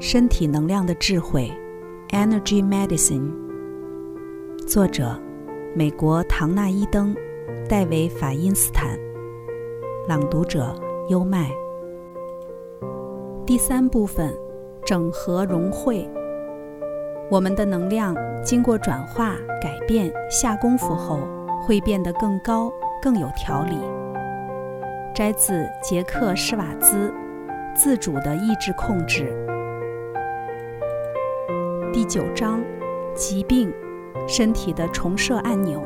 身体能量的智慧，Energy Medicine。作者：美国唐纳伊登、戴维法因斯坦。朗读者：优麦。第三部分：整合融汇。我们的能量经过转化、改变、下功夫后，会变得更高、更有条理。摘自杰克·施瓦兹，《自主的意志控制》。第九章：疾病，身体的重设按钮。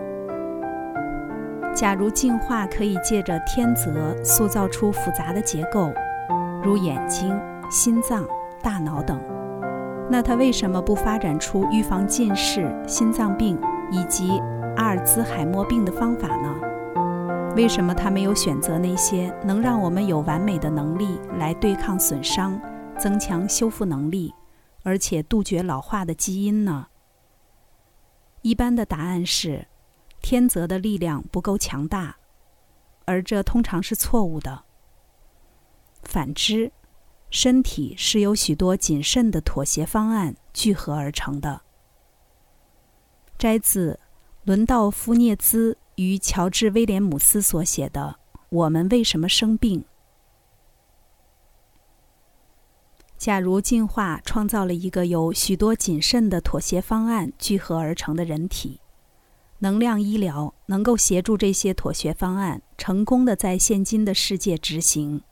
假如进化可以借着天择塑造出复杂的结构，如眼睛、心脏、大脑等，那它为什么不发展出预防近视、心脏病以及阿尔兹海默病的方法呢？为什么它没有选择那些能让我们有完美的能力来对抗损伤、增强修复能力？而且杜绝老化的基因呢？一般的答案是，天择的力量不够强大，而这通常是错误的。反之，身体是由许多谨慎的妥协方案聚合而成的。摘自伦道夫·涅兹与乔治·威廉姆斯所写的《我们为什么生病》。假如进化创造了一个由许多谨慎的妥协方案聚合而成的人体，能量医疗能够协助这些妥协方案成功的在现今的世界执行。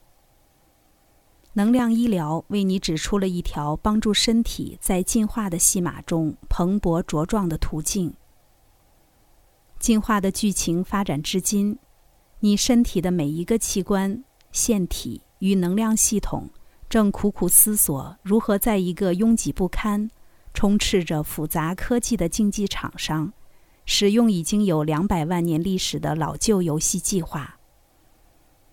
能量医疗为你指出了一条帮助身体在进化的戏码中蓬勃茁壮的途径。进化的剧情发展至今，你身体的每一个器官、腺体与能量系统。正苦苦思索如何在一个拥挤不堪、充斥着复杂科技的竞技场上，使用已经有两百万年历史的老旧游戏计划。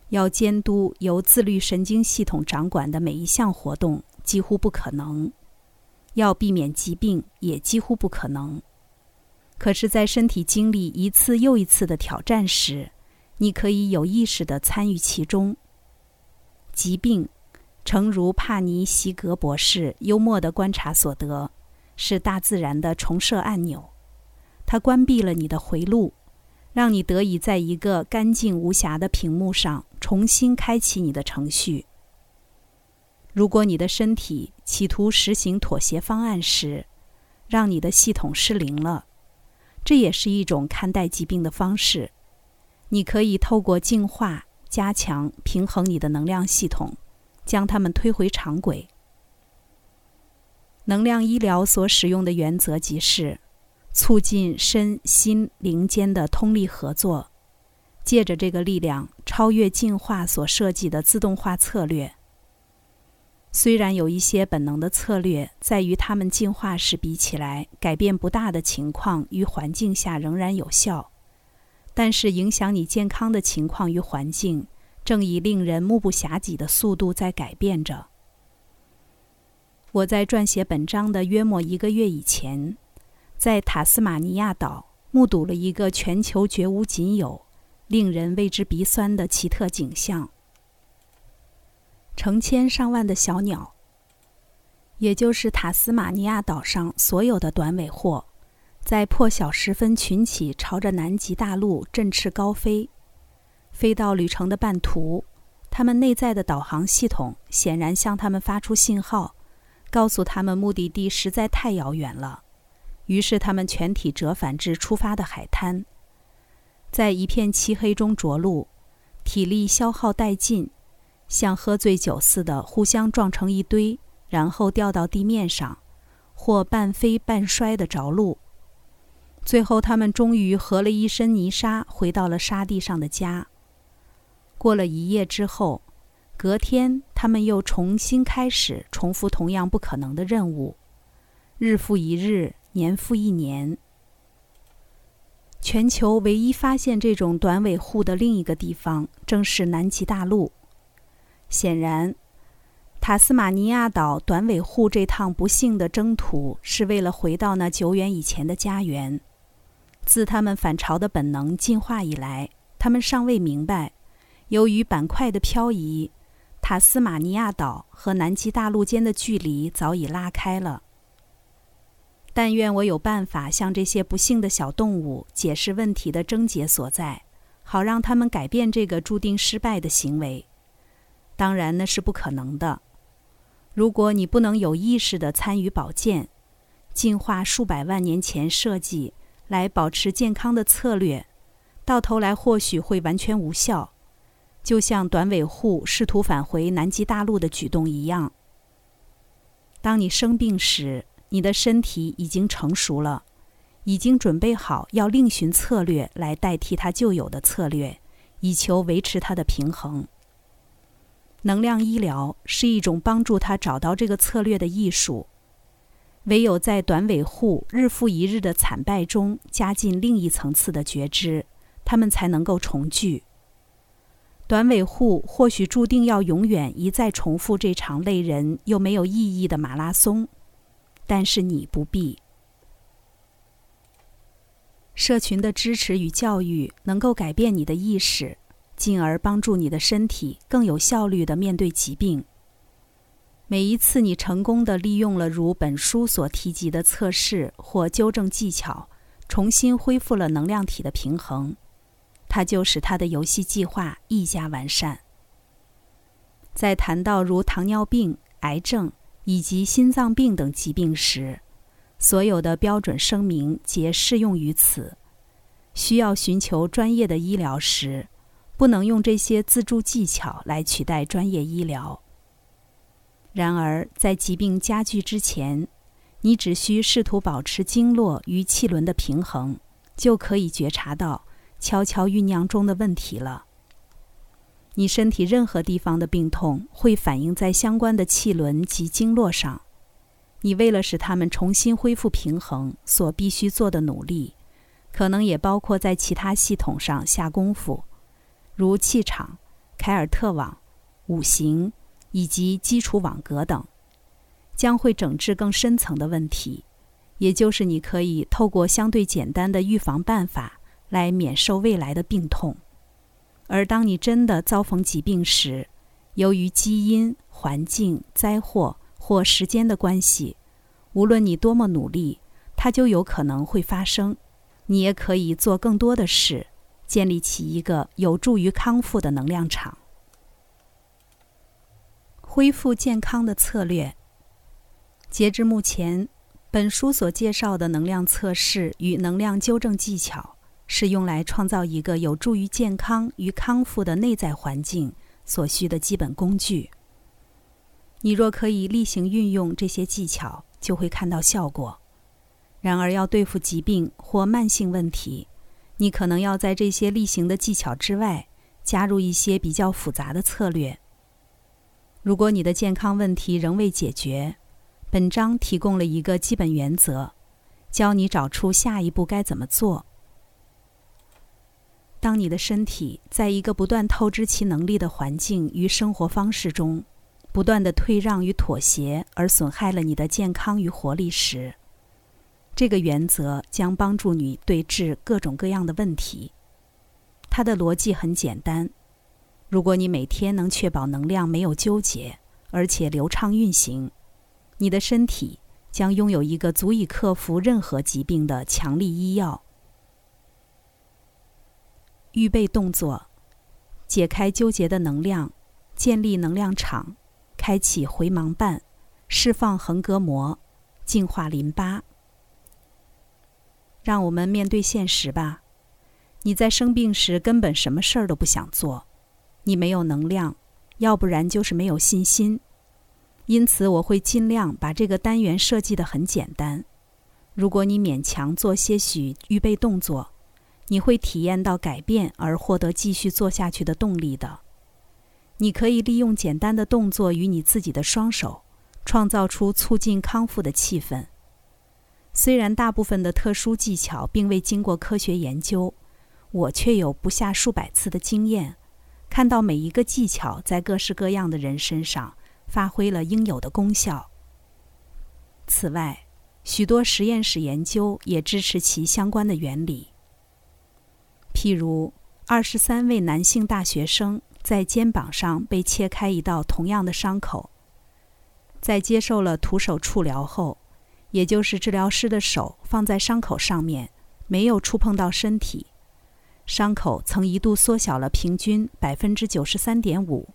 要监督由自律神经系统掌管的每一项活动几乎不可能，要避免疾病也几乎不可能。可是，在身体经历一次又一次的挑战时，你可以有意识地参与其中。疾病。诚如帕尼席格博士幽默的观察所得，是大自然的重设按钮，它关闭了你的回路，让你得以在一个干净无瑕的屏幕上重新开启你的程序。如果你的身体企图实行妥协方案时，让你的系统失灵了，这也是一种看待疾病的方式。你可以透过净化加强平衡你的能量系统。将它们推回常轨。能量医疗所使用的原则即是促进身心灵间的通力合作，借着这个力量超越进化所设计的自动化策略。虽然有一些本能的策略，在与它们进化时比起来改变不大的情况与环境下仍然有效，但是影响你健康的情况与环境。正以令人目不暇接的速度在改变着。我在撰写本章的约莫一个月以前，在塔斯马尼亚岛目睹了一个全球绝无仅有、令人为之鼻酸的奇特景象：成千上万的小鸟，也就是塔斯马尼亚岛上所有的短尾货，在破晓时分群起，朝着南极大陆振翅高飞。飞到旅程的半途，他们内在的导航系统显然向他们发出信号，告诉他们目的地实在太遥远了。于是，他们全体折返至出发的海滩，在一片漆黑中着陆，体力消耗殆尽，像喝醉酒似的互相撞成一堆，然后掉到地面上，或半飞半摔的着陆。最后，他们终于合了一身泥沙，回到了沙地上的家。过了一夜之后，隔天他们又重新开始重复同样不可能的任务，日复一日，年复一年。全球唯一发现这种短尾户的另一个地方，正是南极大陆。显然，塔斯马尼亚岛短尾户这趟不幸的征途，是为了回到那久远以前的家园。自他们反潮的本能进化以来，他们尚未明白。由于板块的漂移，塔斯马尼亚岛和南极大陆间的距离早已拉开了。但愿我有办法向这些不幸的小动物解释问题的症结所在，好让他们改变这个注定失败的行为。当然，那是不可能的。如果你不能有意识地参与保健，进化数百万年前设计来保持健康的策略，到头来或许会完全无效，就像短尾狐试图返回南极大陆的举动一样。当你生病时，你的身体已经成熟了，已经准备好要另寻策略来代替它旧有的策略，以求维持它的平衡。能量医疗是一种帮助他找到这个策略的艺术。唯有在短尾狐日复一日的惨败中加进另一层次的觉知，他们才能够重聚。短尾户或许注定要永远一再重复这场累人又没有意义的马拉松。但是你不必。社群的支持与教育能够改变你的意识，进而帮助你的身体更有效率地面对疾病。每一次你成功地利用了如本书所提及的测试或纠正技巧，重新恢复了能量体的平衡，它就使他的游戏计划愈加完善。在谈到如糖尿病、癌症。以及心脏病等疾病时，所有的标准声明皆适用于此。需要寻求专业的医疗时，不能用这些自助技巧来取代专业医疗。然而，在疾病加剧之前，你只需试图保持经络与气轮的平衡，就可以觉察到悄悄酝酿中的问题了。你身体任何地方的病痛会反映在相关的气轮及经络上。你为了使它们重新恢复平衡所必须做的努力，可能也包括在其他系统上下功夫，如气场、凯尔特网、五行以及基础网格等，将会整治更深层的问题，也就是你可以透过相对简单的预防办法来免受未来的病痛。而当你真的遭逢疾病时，由于基因、环境、灾祸或时间的关系，无论你多么努力，它就有可能会发生。你也可以做更多的事，建立起一个有助于康复的能量场。恢复健康的策略。截至目前，本书所介绍的能量测试与能量纠正技巧。是用来创造一个有助于健康与康复的内在环境所需的基本工具。你若可以例行运用这些技巧，就会看到效果。然而，要对付疾病或慢性问题，你可能要在这些例行的技巧之外，加入一些比较复杂的策略。如果你的健康问题仍未解决，本章提供了一个基本原则，教你找出下一步该怎么做。当你的身体在一个不断透支其能力的环境与生活方式中，不断的退让与妥协，而损害了你的健康与活力时，这个原则将帮助你对治各种各样的问题。它的逻辑很简单：如果你每天能确保能量没有纠结，而且流畅运行，你的身体将拥有一个足以克服任何疾病的强力医药。预备动作：解开纠结的能量，建立能量场，开启回盲瓣，释放横膈膜，净化淋巴。让我们面对现实吧。你在生病时根本什么事儿都不想做，你没有能量，要不然就是没有信心。因此，我会尽量把这个单元设计的很简单。如果你勉强做些许预备动作，你会体验到改变而获得继续做下去的动力的。你可以利用简单的动作与你自己的双手，创造出促进康复的气氛。虽然大部分的特殊技巧并未经过科学研究，我却有不下数百次的经验，看到每一个技巧在各式各样的人身上发挥了应有的功效。此外，许多实验室研究也支持其相关的原理。譬如，二十三位男性大学生在肩膀上被切开一道同样的伤口。在接受了徒手触疗后，也就是治疗师的手放在伤口上面，没有触碰到身体，伤口曾一度缩小了平均百分之九十三点五。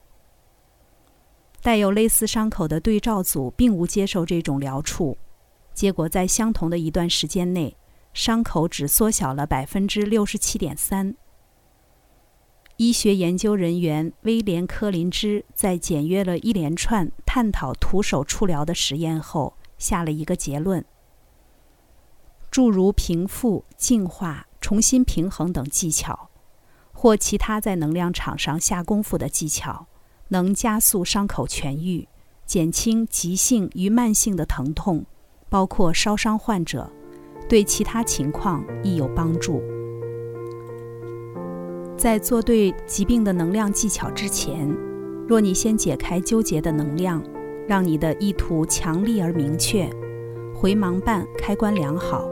带有类似伤口的对照组并无接受这种疗处，结果在相同的一段时间内，伤口只缩小了百分之六十七点三。医学研究人员威廉·科林兹在检阅了一连串探讨徒手触疗的实验后，下了一个结论：诸如平复、净化、重新平衡等技巧，或其他在能量场上下功夫的技巧，能加速伤口痊愈，减轻急性与慢性的疼痛，包括烧伤患者，对其他情况亦有帮助。在做对疾病的能量技巧之前，若你先解开纠结的能量，让你的意图强力而明确，回盲瓣开关良好，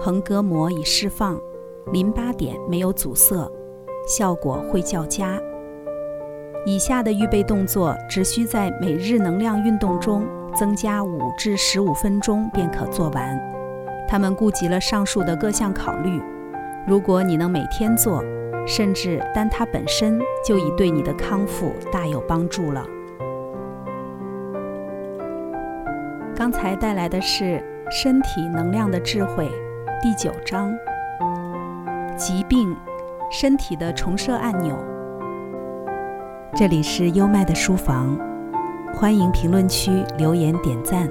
横膈膜已释放，淋巴点没有阻塞，效果会较佳。以下的预备动作只需在每日能量运动中增加五至十五分钟便可做完。他们顾及了上述的各项考虑。如果你能每天做，甚至单它本身就已对你的康复大有帮助了。刚才带来的是《身体能量的智慧》第九章：疾病，身体的重设按钮。这里是优麦的书房，欢迎评论区留言点赞，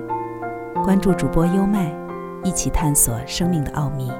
关注主播优麦，一起探索生命的奥秘。